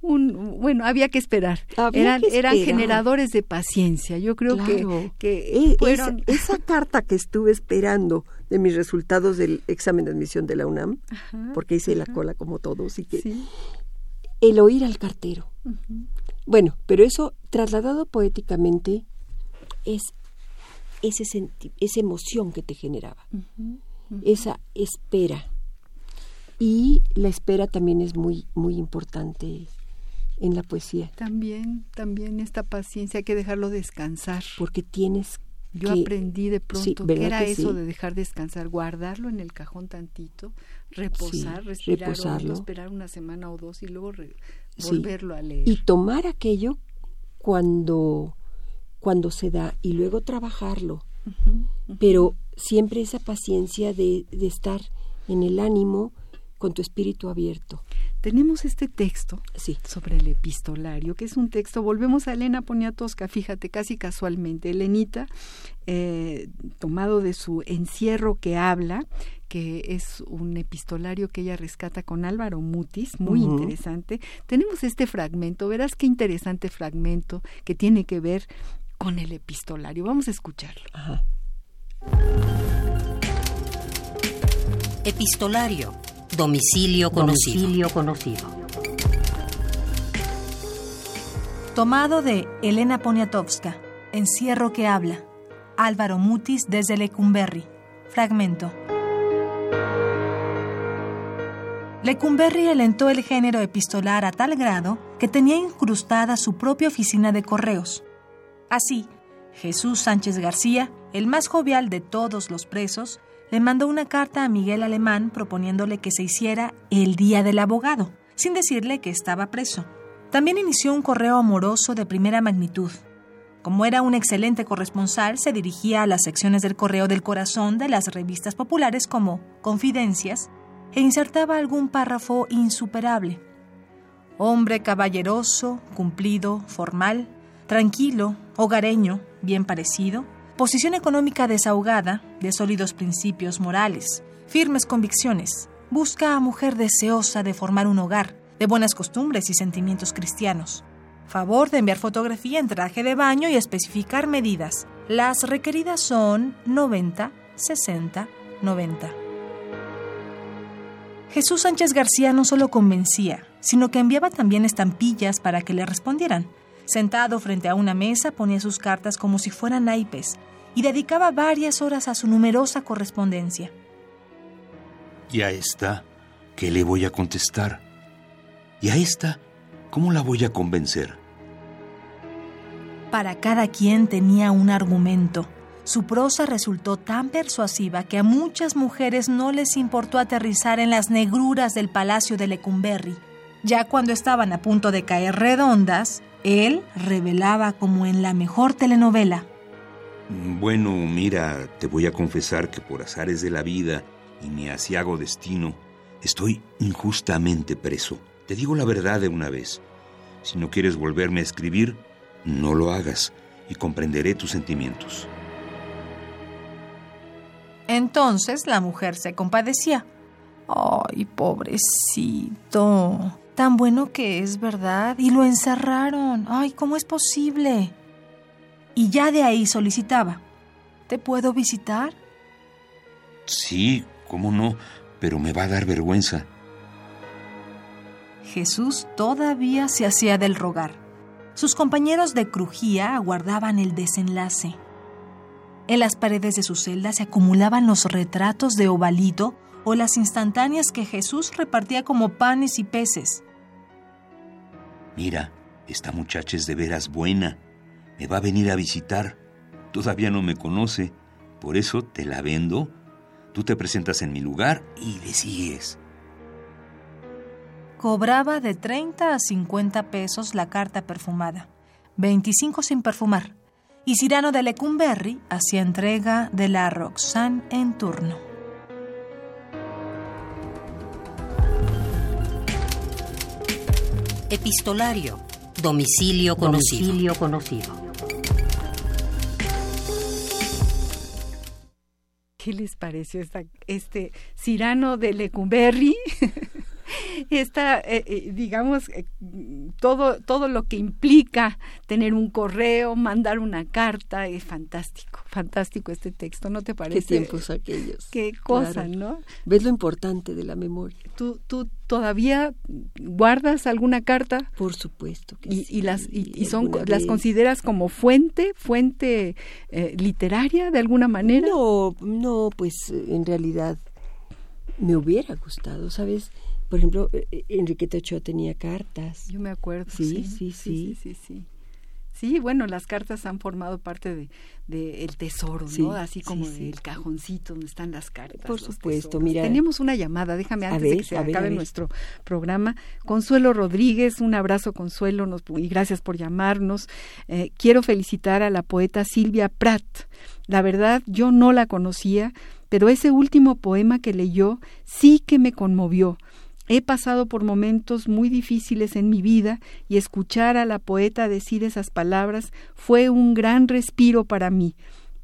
un bueno, había que esperar. Había eran que eran esperar. generadores de paciencia. Yo creo Claro. que, que Eh, fueron esa, esa carta que estuve esperando de mis resultados del examen de admisión de la UNAM, Ajá, porque hice la cola como todos, y que Sí. el oír al cartero. Bueno, pero eso trasladado poéticamente es ese senti- esa emoción que te generaba, esa espera. Y la espera también es muy muy importante en la poesía, También, también esta paciencia hay que dejarlo descansar. porque tienes Yo aprendí de pronto que era eso de dejar descansar, guardarlo en el cajón tantito, reposar, respirar esperar una semana o dos y luego volverlo a leer. Y tomar aquello cuando, cuando se da y luego trabajarlo. Pero siempre esa paciencia de, de estar en el ánimo con tu espíritu abierto tenemos este texto sí. sobre el epistolario, que es un texto, volvemos a Elena Poniatowska, fíjate, casi casualmente, Elenita, eh, tomado de su encierro que habla, que es un epistolario que ella rescata con Álvaro Mutis, muy interesante. Tenemos este fragmento, verás qué interesante fragmento que tiene que ver con el epistolario. Vamos a escucharlo. Epistolario Domicilio conocido. Tomado de Elena Poniatowska. Encierro que habla. Álvaro Mutis desde Lecumberri. Fragmento. Lecumberri alentó el género epistolar a tal grado que tenía incrustada su propia oficina de correos. Así, Jesús Sánchez García, el más jovial de todos los presos, le mandó una carta a Miguel Alemán proponiéndole que se hiciera el Día del Abogado, sin decirle que estaba preso. También inició un correo amoroso de primera magnitud. Como era un excelente corresponsal, se dirigía a las secciones del correo del corazón de las revistas populares como Confidencias e insertaba algún párrafo insuperable. Hombre caballeroso, cumplido, formal, tranquilo, hogareño, bien parecido, Posición económica desahogada, de sólidos principios morales, firmes convicciones. Busca a mujer deseosa de formar un hogar, de buenas costumbres y sentimientos cristianos. Favor de enviar fotografía en traje de baño y especificar medidas. Las requeridas son 90, 60, 90. Jesús Sánchez García no solo convencía, sino que enviaba también estampillas para que le respondieran. Sentado frente a una mesa ponía sus cartas como si fueran naipes y dedicaba varias horas a su numerosa correspondencia. ¿Y a esta qué le voy a contestar? ¿Y a esta cómo la voy a convencer? Para cada quien tenía un argumento. Su prosa resultó tan persuasiva que a muchas mujeres no les importó aterrizar en las negruras del palacio de Lecumberri. Ya cuando estaban a punto de caer redondas, él revelaba como en la mejor telenovela. Bueno, mira, te voy a confesar que por azares de la vida y mi asiago destino, estoy injustamente preso. Te digo la verdad de una vez. Si no quieres volverme a escribir, no lo hagas y comprenderé tus sentimientos. Entonces la mujer se compadecía. Ay, pobrecito. Tan bueno que es, ¿verdad? Y lo encerraron. Ay, ¿cómo es posible? Y ya de ahí solicitaba. ¿Te puedo visitar? Sí, cómo no, pero me va a dar vergüenza. Jesús todavía se hacía del rogar. Sus compañeros de crujía aguardaban el desenlace. En las paredes de su celda se acumulaban los retratos de Ovalito o las instantáneas que Jesús repartía como panes y peces. Mira, esta muchacha es de veras buena. Me va a venir a visitar. Todavía no me conoce. Por eso te la vendo. Tú te presentas en mi lugar y le sigues. Cobraba de 30 a 50 pesos la carta perfumada, 25 sin perfumar, y Cirano de Lecumberri hacía entrega de la Roxanne en turno. Epistolario. Domicilio conocido. conocido. ¿Qué les pareció este Cirano de Lecumberri? esta, eh, eh, digamos, eh, todo, todo lo que implica tener un correo, mandar una carta, es fantástico, fantástico este texto, ¿no te parece? Qué tiempos aquellos. Qué cosa, ¿no? ¿Ves lo importante de la memoria? ¿Tú, tú todavía guardas alguna carta? Por supuesto que y, sí. Y las, y, son, las consideras como fuente, fuente literaria de alguna manera? No, no, pues en realidad me hubiera gustado, ¿sabes? Por ejemplo, eh, eh, Enriqueta Ochoa tenía cartas. Yo me acuerdo. Sí, sí, sí. Sí, sí, Sí, bueno, las cartas han formado parte de, de el tesoro, ¿no? Así como el cajoncito donde están las cartas. Por supuesto, mira. Tenemos una llamada, déjame antes de que se acabe nuestro programa. Consuelo Rodríguez, un abrazo Consuelo nos, y gracias por llamarnos. Eh, quiero felicitar a la poeta Silvia Pratt. La verdad, yo no la conocía, pero ese último poema que leyó sí que me conmovió He pasado por momentos muy difíciles en mi vida y escuchar a la poeta decir esas palabras fue un gran respiro para mí.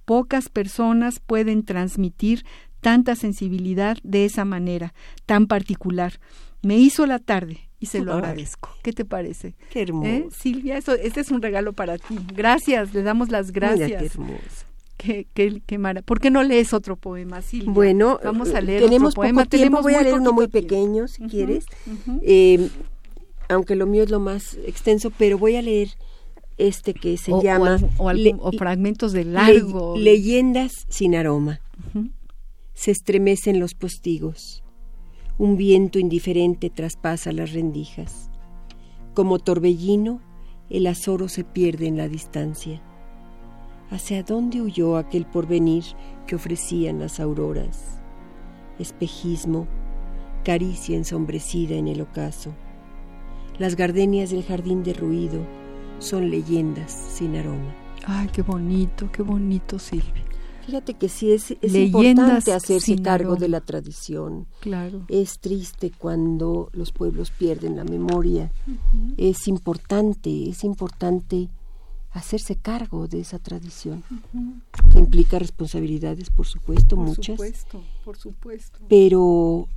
Pocas personas pueden transmitir tanta sensibilidad de esa manera, tan particular. Me hizo la tarde y se lo agradezco. ¿Qué te parece? Qué hermoso. ¿Eh? Silvia, eso, este es un regalo para ti. Gracias, le damos las gracias. qué hermoso. Qué, qué, qué ¿Por qué no lees otro poema, Silvia? Bueno, vamos a leer tenemos otro poema. Tiempo, voy a leer uno muy pequeño, si quieres. Eh, aunque lo mío es lo más extenso, pero voy a leer este que se llama... O, fragmentos de largo. leyendas sin aroma. Se estremecen los postigos. Un viento indiferente traspasa las rendijas. Como torbellino, el azoro se pierde en la distancia ¿Hacia dónde huyó aquel porvenir que ofrecían las auroras? Espejismo, caricia ensombrecida en el ocaso. Las gardenias del jardín derruido son leyendas sin aroma. Ay, qué bonito, qué bonito, Silvia. Fíjate que sí es, es importante hacerse cargo de la tradición. Claro. Es triste cuando los pueblos pierden la memoria. Es importante, es importante hacerse cargo de esa tradición, que implica responsabilidades, por supuesto, muchas. Por supuesto, por supuesto. Pero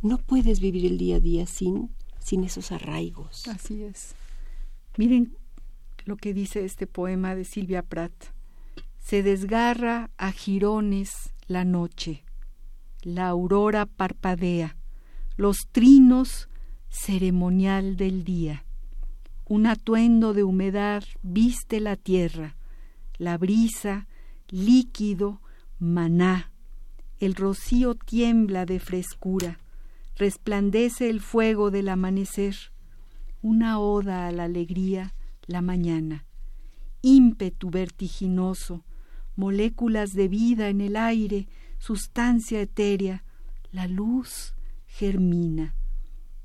no puedes vivir el día a día sin, sin esos arraigos. Así es. Miren lo que dice este poema de Silvia Prat. Se desgarra a jirones la noche, la aurora parpadea, los trinos ceremonial del día un atuendo de humedad viste la tierra, la brisa, líquido, maná, el rocío tiembla de frescura, resplandece el fuego del amanecer, una oda a la alegría, la mañana, ímpetu vertiginoso, moléculas de vida en el aire, sustancia etérea, la luz germina,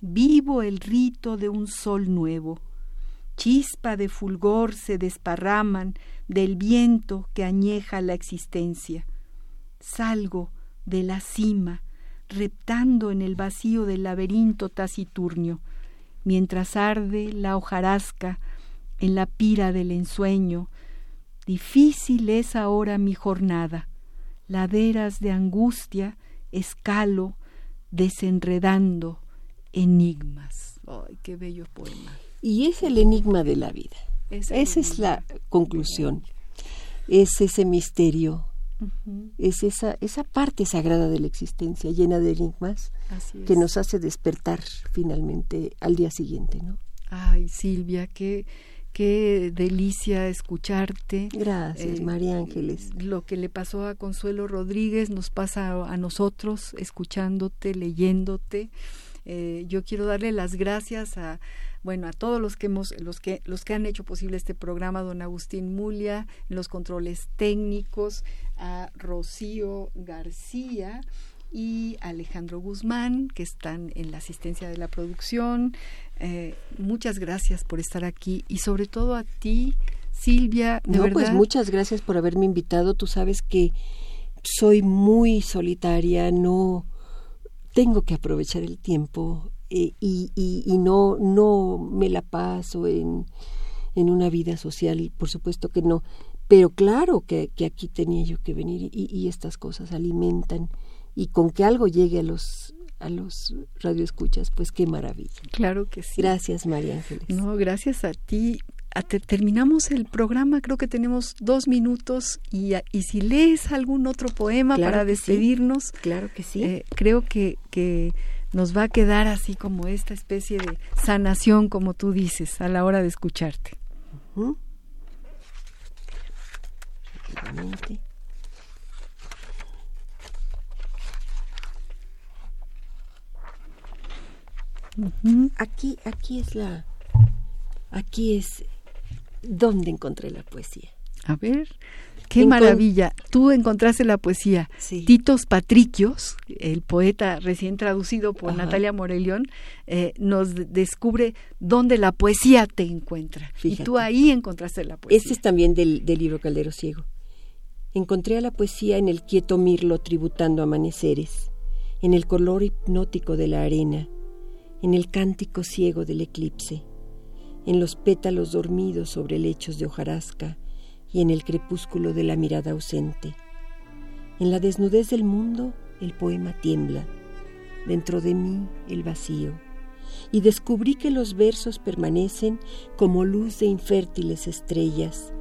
vivo el rito de un sol nuevo, chispa de fulgor se desparraman del viento que añeja la existencia. Salgo de la cima, reptando en el vacío del laberinto taciturnio, mientras arde la hojarasca en la pira del ensueño. Difícil es ahora mi jornada, laderas de angustia, escalo, desenredando enigmas. ¡Ay, qué bello poema! Y es el enigma de la vida. Esa es la conclusión. Es ese misterio. Es esa, esa parte sagrada de la existencia llena de enigmas que nos hace despertar finalmente al día siguiente, ¿no? Ay, Silvia, qué, qué delicia escucharte. Gracias, eh, María Ángeles. Lo que le pasó a Consuelo Rodríguez nos pasa a nosotros, escuchándote, leyéndote. Eh, yo quiero darle las gracias a, bueno, a todos los que hemos, los que, los que han hecho posible este programa, don Agustín Mulia, los controles técnicos, a Rocío García y Alejandro Guzmán, que están en la asistencia de la producción. Eh, muchas gracias por estar aquí y sobre todo a ti, Silvia. no, pues muchas gracias por haberme invitado. Tú sabes que soy muy solitaria, no tengo que aprovechar el tiempo eh, y, y, no, no me la paso en, en una vida social, por supuesto que no, pero claro que, que aquí tenía yo que venir y, y, estas cosas alimentan y con que algo llegue a los a los radioescuchas, pues qué maravilla. Claro que sí. Gracias, María Ángeles. No, gracias a ti. Terminamos el programa, creo que tenemos dos minutos y, y si lees algún otro poema para despedirnos, claro que sí. Eh, creo que, que nos va a quedar así como esta especie de sanación, como tú dices, a la hora de escucharte. Aquí, aquí es la, aquí es ¿Dónde encontré la poesía? A ver, qué maravilla. Tú encontraste la poesía. Titos Patricios, el poeta recién traducido por Natalia Morelión, eh, nos descubre dónde la poesía te encuentra. Y tú ahí encontraste la poesía. Este es también del, del libro Caldero Ciego. Encontré a la poesía en el quieto mirlo tributando amaneceres, en el color hipnótico de la arena, en el cántico ciego del eclipse, en los pétalos dormidos sobre lechos de hojarasca y en el crepúsculo de la mirada ausente. En la desnudez del mundo el poema tiembla, dentro de mí el vacío, y descubrí que los versos permanecen como luz de infértiles estrellas,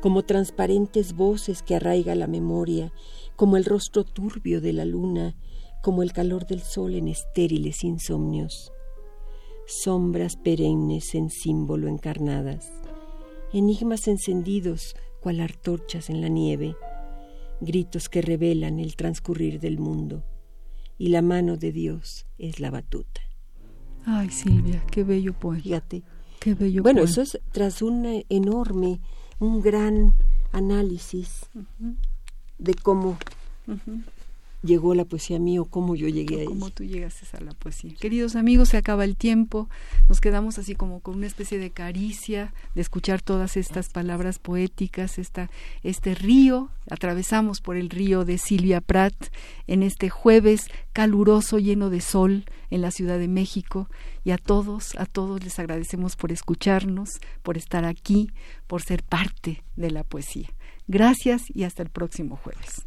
como transparentes voces que arraiga la memoria, como el rostro turbio de la luna, como el calor del sol en estériles insomnios. Sombras perennes en símbolo encarnadas, enigmas encendidos cual artorchas en la nieve, gritos que revelan el transcurrir del mundo, y la mano de Dios es la batuta. Ay, Silvia, qué bello poema. Fíjate. Qué bello Bueno, eso es tras una enorme un gran análisis de cómo llegó la poesía mía o cómo yo llegué a ella. Cómo tú llegaste a la poesía. Queridos amigos, se acaba el tiempo. Nos quedamos así como con una especie de caricia de escuchar todas estas palabras poéticas, esta, este río. Atravesamos por el río de Silvia Prat en este jueves caluroso, lleno de sol en la Ciudad de México. Y a todos, a todos les agradecemos por escucharnos, por estar aquí, por ser parte de la poesía. Gracias y hasta el próximo jueves.